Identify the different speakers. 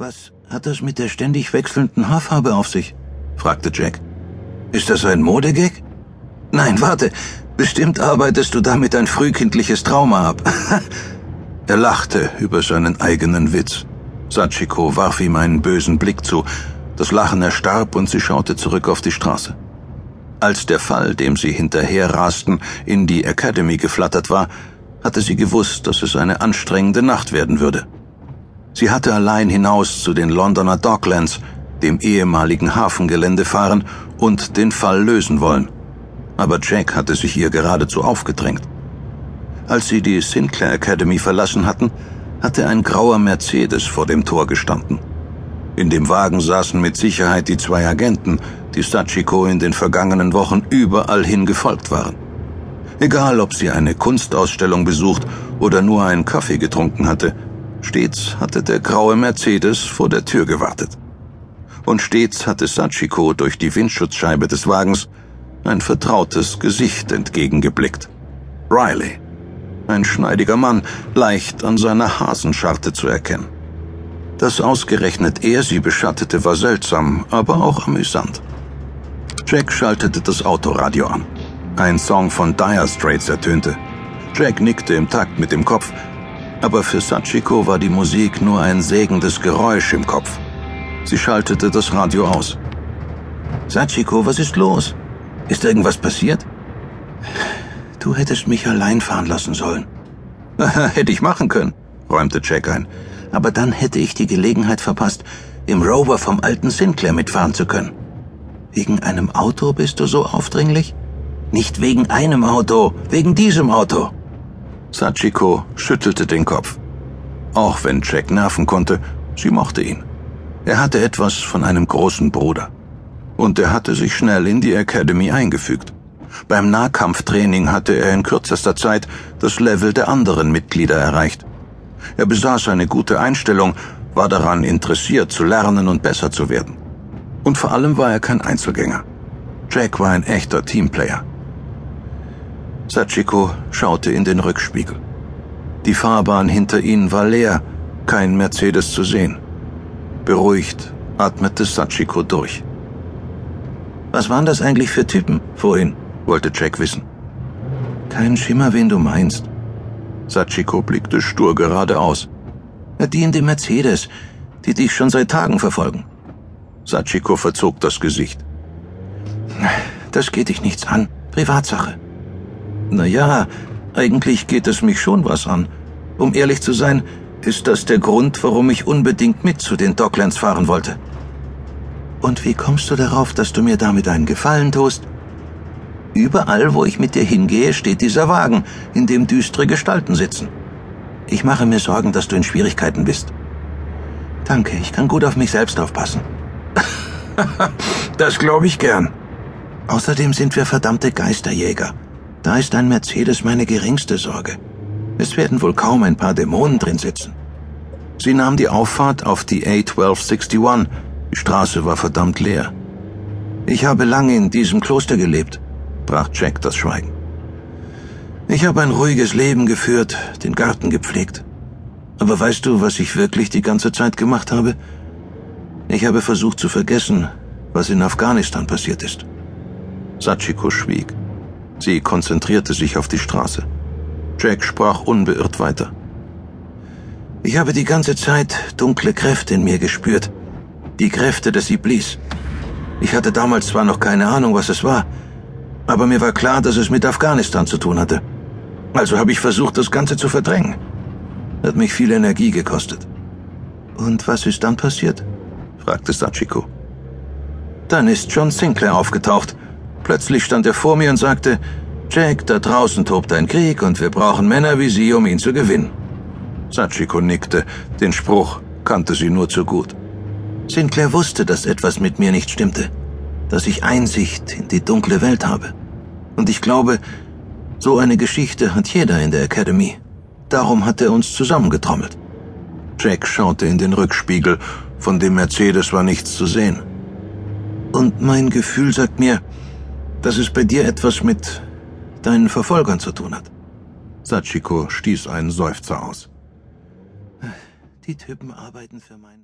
Speaker 1: Was hat das mit der ständig wechselnden Haarfarbe auf sich? fragte Jack. Ist das ein Modegag? Nein, warte. Bestimmt arbeitest du damit ein frühkindliches Trauma ab. er lachte über seinen eigenen Witz. Sachiko warf ihm einen bösen Blick zu. Das Lachen erstarb und sie schaute zurück auf die Straße. Als der Fall, dem sie hinterher rasten, in die Academy geflattert war, hatte sie gewusst, dass es eine anstrengende Nacht werden würde. Sie hatte allein hinaus zu den Londoner Docklands, dem ehemaligen Hafengelände fahren und den Fall lösen wollen. Aber Jack hatte sich ihr geradezu aufgedrängt. Als sie die Sinclair Academy verlassen hatten, hatte ein grauer Mercedes vor dem Tor gestanden. In dem Wagen saßen mit Sicherheit die zwei Agenten, die Sachiko in den vergangenen Wochen überall hin gefolgt waren. Egal, ob sie eine Kunstausstellung besucht oder nur einen Kaffee getrunken hatte, stets hatte der graue Mercedes vor der Tür gewartet. Und stets hatte Sachiko durch die Windschutzscheibe des Wagens ein vertrautes Gesicht entgegengeblickt. Riley. Ein schneidiger Mann, leicht an seiner Hasenscharte zu erkennen. Dass ausgerechnet er sie beschattete, war seltsam, aber auch amüsant. Jack schaltete das Autoradio an. Ein Song von Dire Straits ertönte. Jack nickte im Takt mit dem Kopf, aber für Sachiko war die Musik nur ein sägendes Geräusch im Kopf. Sie schaltete das Radio aus. Sachiko, was ist los? Ist irgendwas passiert? Du hättest mich allein fahren lassen sollen. Hätte ich machen können, räumte Jack ein. Aber dann hätte ich die Gelegenheit verpasst, im Rover vom alten Sinclair mitfahren zu können. Wegen einem Auto bist du so aufdringlich? Nicht wegen einem Auto, wegen diesem Auto. Sachiko schüttelte den Kopf. Auch wenn Jack nerven konnte, sie mochte ihn. Er hatte etwas von einem großen Bruder. Und er hatte sich schnell in die Academy eingefügt. Beim Nahkampftraining hatte er in kürzester Zeit das Level der anderen Mitglieder erreicht. Er besaß eine gute Einstellung, war daran interessiert zu lernen und besser zu werden. Und vor allem war er kein Einzelgänger. Jack war ein echter Teamplayer. Sachiko schaute in den Rückspiegel. Die Fahrbahn hinter ihnen war leer, kein Mercedes zu sehen. Beruhigt atmete Sachiko durch. Was waren das eigentlich für Typen vorhin? wollte Jack wissen. Kein Schimmer, wen du meinst. Sachiko blickte stur geradeaus. Die in dem Mercedes, die dich schon seit Tagen verfolgen. Sachiko verzog das Gesicht. Das geht dich nichts an. Privatsache. Na ja, eigentlich geht es mich schon was an. Um ehrlich zu sein, ist das der Grund, warum ich unbedingt mit zu den Docklands fahren wollte. Und wie kommst du darauf, dass du mir damit einen Gefallen tust? Überall, wo ich mit dir hingehe, steht dieser Wagen, in dem düstere Gestalten sitzen. Ich mache mir Sorgen, dass du in Schwierigkeiten bist. Danke, ich kann gut auf mich selbst aufpassen. das glaube ich gern. Außerdem sind wir verdammte Geisterjäger. Da ist ein Mercedes meine geringste Sorge. Es werden wohl kaum ein paar Dämonen drin sitzen. Sie nahm die Auffahrt auf die A1261. Die Straße war verdammt leer. Ich habe lange in diesem Kloster gelebt, brach Jack das Schweigen. Ich habe ein ruhiges Leben geführt, den Garten gepflegt. Aber weißt du, was ich wirklich die ganze Zeit gemacht habe? Ich habe versucht zu vergessen, was in Afghanistan passiert ist. Sachiko schwieg. Sie konzentrierte sich auf die Straße. Jack sprach unbeirrt weiter. Ich habe die ganze Zeit dunkle Kräfte in mir gespürt. Die Kräfte des Iblis. Ich hatte damals zwar noch keine Ahnung, was es war, aber mir war klar, dass es mit Afghanistan zu tun hatte. Also habe ich versucht, das Ganze zu verdrängen. Hat mich viel Energie gekostet. Und was ist dann passiert? fragte Sachiko. Dann ist John Sinclair aufgetaucht. Plötzlich stand er vor mir und sagte, Jack, da draußen tobt ein Krieg und wir brauchen Männer wie Sie, um ihn zu gewinnen. Sachiko nickte. Den Spruch kannte sie nur zu gut. Sinclair wusste, dass etwas mit mir nicht stimmte, dass ich Einsicht in die dunkle Welt habe. Und ich glaube, so eine Geschichte hat jeder in der Academy. Darum hat er uns zusammengetrommelt. Jack schaute in den Rückspiegel von dem Mercedes war nichts zu sehen. Und mein Gefühl sagt mir, dass es bei dir etwas mit deinen Verfolgern zu tun hat. Sachiko stieß einen Seufzer aus. Die Typen arbeiten für mein...